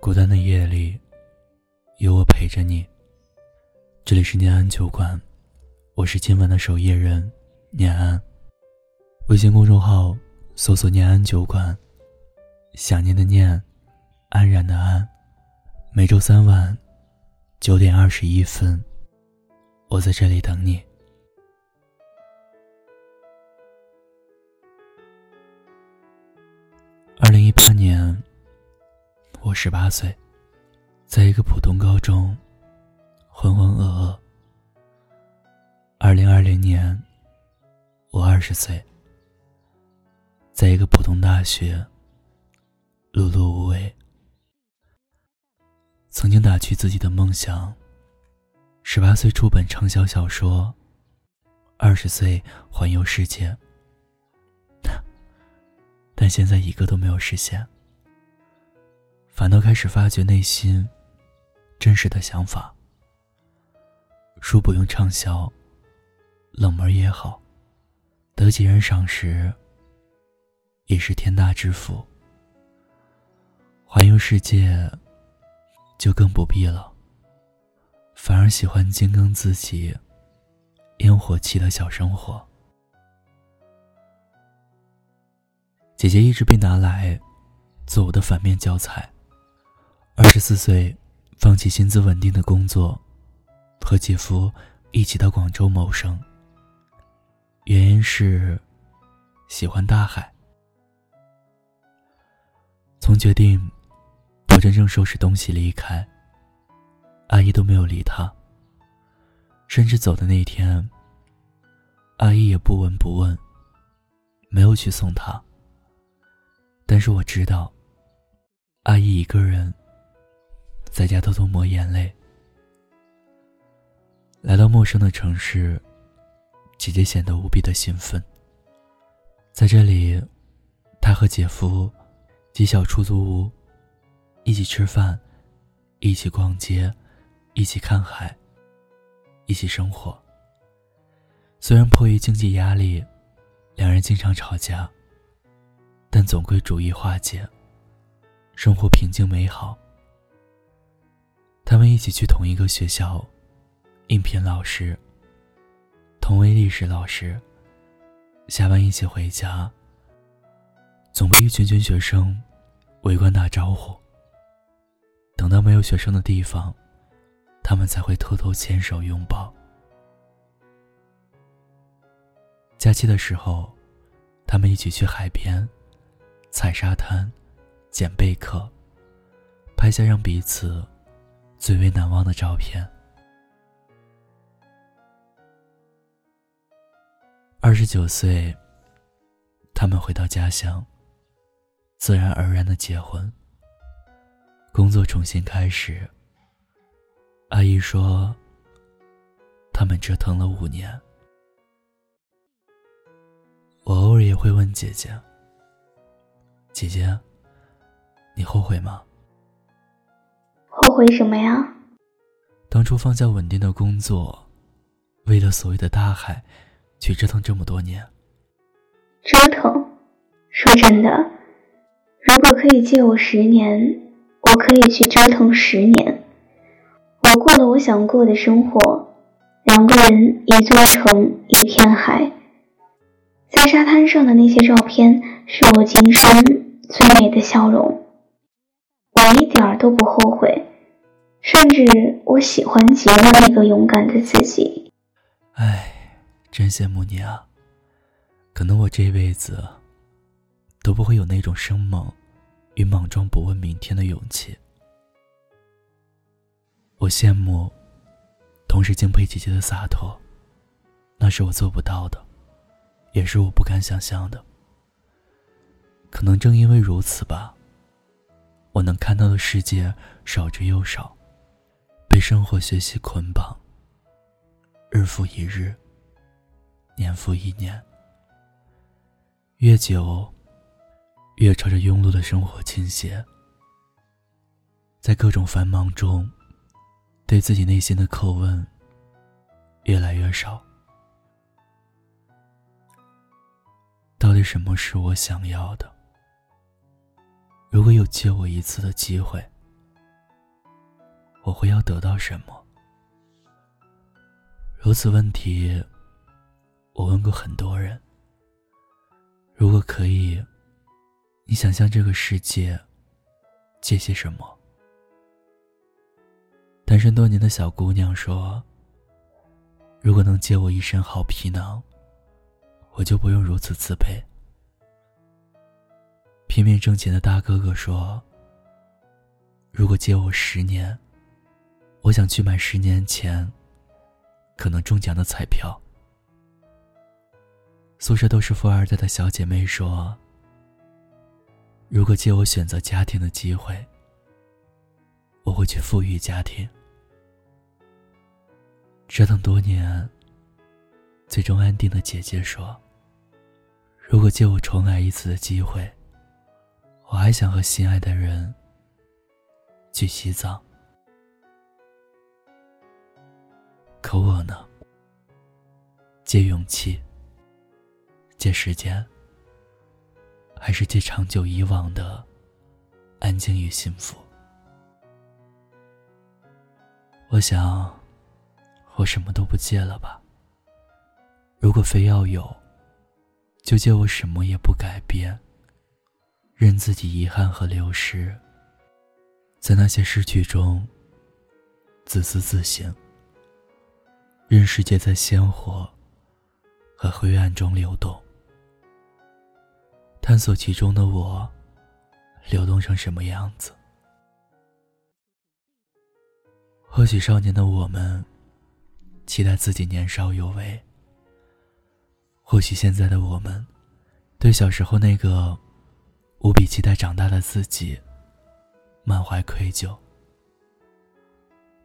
孤单的夜里，有我陪着你。这里是念安酒馆，我是今晚的守夜人念安。微信公众号搜索“念安酒馆”，想念的念，安然的安。每周三晚九点二十一分，我在这里等你。二零一八年。我十八岁，在一个普通高中，浑浑噩噩。二零二零年，我二十岁，在一个普通大学，碌碌无为。曾经打趣自己的梦想：十八岁出本畅销小说，二十岁环游世界。但现在一个都没有实现。反倒开始发掘内心真实的想法。书不用畅销，冷门也好，得几人赏识也是天大之福。环游世界就更不必了，反而喜欢精耕自己烟火气的小生活。姐姐一直被拿来做我的反面教材。二十四岁，放弃薪资稳定的工作，和姐夫一起到广州谋生。原因是喜欢大海。从决定不真正收拾东西离开，阿姨都没有理他。甚至走的那天，阿姨也不闻不问，没有去送他。但是我知道，阿姨一个人。在家偷偷抹眼泪。来到陌生的城市，姐姐显得无比的兴奋。在这里，她和姐夫挤小出租屋，一起吃饭，一起逛街，一起看海，一起生活。虽然迫于经济压力，两人经常吵架，但总归逐一化解，生活平静美好。他们一起去同一个学校，应聘老师。同为历史老师，下班一起回家。总被一群群学生围观打招呼。等到没有学生的地方，他们才会偷偷牵手拥抱。假期的时候，他们一起去海边，踩沙滩，捡贝壳，拍下让彼此。最为难忘的照片。二十九岁，他们回到家乡，自然而然的结婚。工作重新开始。阿姨说，他们折腾了五年。我偶尔也会问姐姐：“姐姐，你后悔吗？”后悔什么呀？当初放下稳定的工作，为了所谓的大海，去折腾这么多年。折腾？说真的，如果可以借我十年，我可以去折腾十年。我过了我想过的生活，两个人一座城，一片海。在沙滩上的那些照片，是我今生最美的笑容。我一点儿都不后悔。甚至我喜欢极了那个勇敢的自己。唉，真羡慕你啊！可能我这辈子都不会有那种生猛与莽撞、不问明天的勇气。我羡慕，同时敬佩姐姐的洒脱，那是我做不到的，也是我不敢想象的。可能正因为如此吧，我能看到的世界少之又少。被生活、学习捆绑，日复一日，年复一年，越久，越朝着庸碌的生活倾斜。在各种繁忙中，对自己内心的叩问越来越少。到底什么是我想要的？如果有借我一次的机会，我会要得到什么？如此问题，我问过很多人。如果可以，你想向这个世界借些什么？单身多年的小姑娘说：“如果能借我一身好皮囊，我就不用如此自卑。”拼命挣钱的大哥哥说：“如果借我十年，我想去买十年前可能中奖的彩票。”宿舍都是富二代的小姐妹说：“如果借我选择家庭的机会，我会去富裕家庭。”折腾多年，最终安定的姐姐说：“如果借我重来一次的机会。”我还想和心爱的人去西藏，可我呢？借勇气，借时间，还是借长久以往的安静与幸福？我想，我什么都不借了吧。如果非要有，就借我什么也不改变。任自己遗憾和流失，在那些失去中自私自省。任世界在鲜活和灰暗中流动，探索其中的我，流动成什么样子？或许少年的我们期待自己年少有为，或许现在的我们对小时候那个。无比期待长大的自己，满怀愧疚。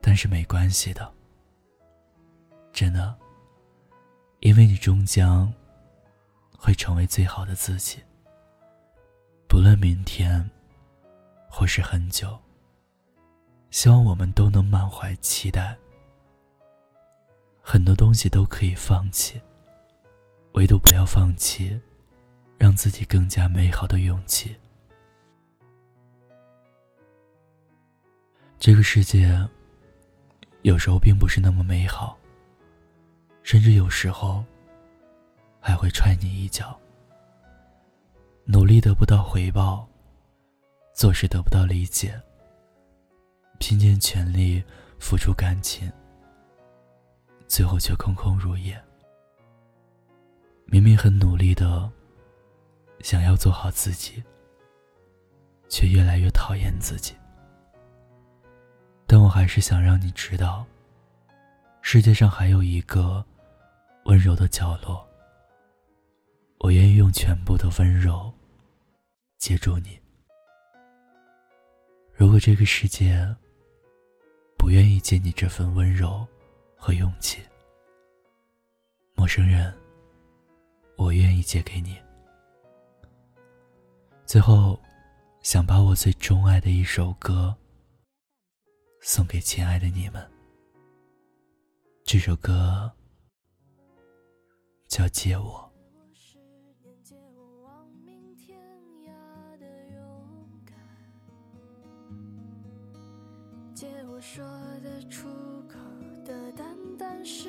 但是没关系的，真的，因为你终将会成为最好的自己。不论明天，或是很久，希望我们都能满怀期待。很多东西都可以放弃，唯独不要放弃。让自己更加美好的勇气。这个世界有时候并不是那么美好，甚至有时候还会踹你一脚。努力得不到回报，做事得不到理解，拼尽全力付出感情，最后却空空如也。明明很努力的。想要做好自己，却越来越讨厌自己。但我还是想让你知道，世界上还有一个温柔的角落。我愿意用全部的温柔接住你。如果这个世界不愿意借你这份温柔和勇气，陌生人，我愿意借给你。最后，想把我最钟爱的一首歌送给亲爱的你们。这首歌叫《借我》。借我说得出口的淡淡誓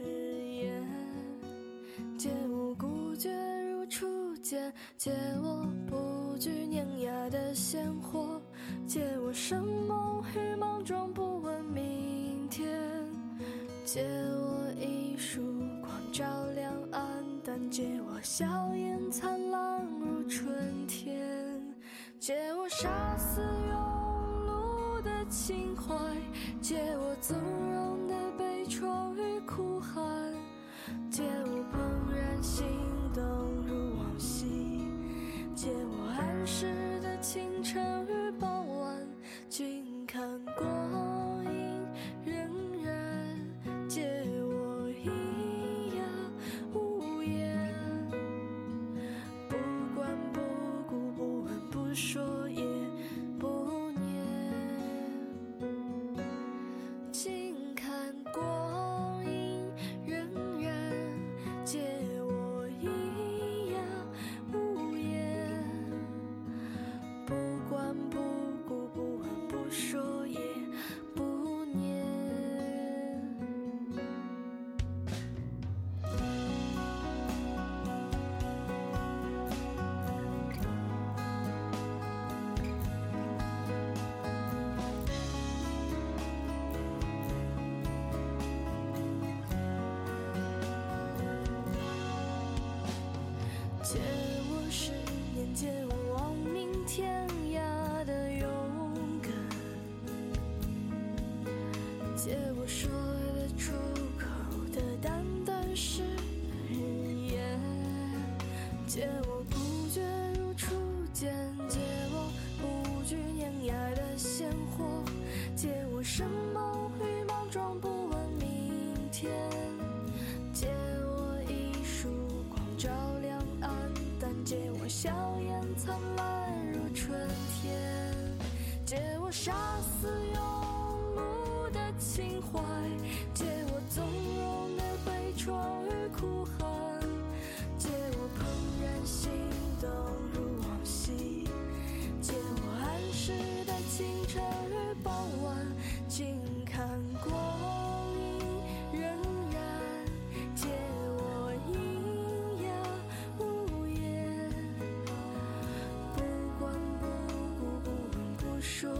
言，借我孤绝如初见，借我不惧碾压。的鲜活，借我生猛与莽撞，不问明天。借我一束照亮黯淡，借我笑颜灿烂如春天。借我杀死庸碌的情怀，借借我不觉如初见，借我不惧碾压的鲜活，借我生猛与莽撞，不问明天。借我一束光照亮暗淡，借我笑颜灿烂如春天，借我杀死庸碌的情怀，借我纵容的悲怆与哭喊，心动如往昔，借我安适的清晨与傍晚，静看光阴荏苒，借我喑哑无言，不管不顾不问不说。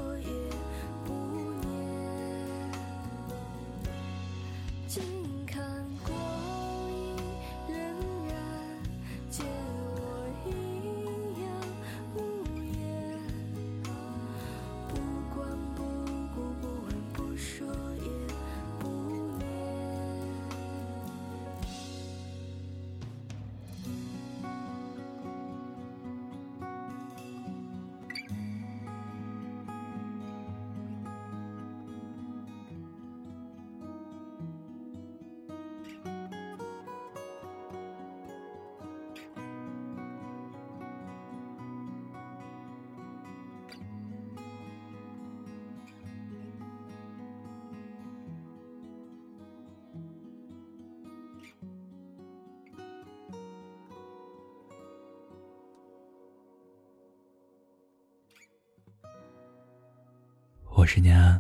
我是念安，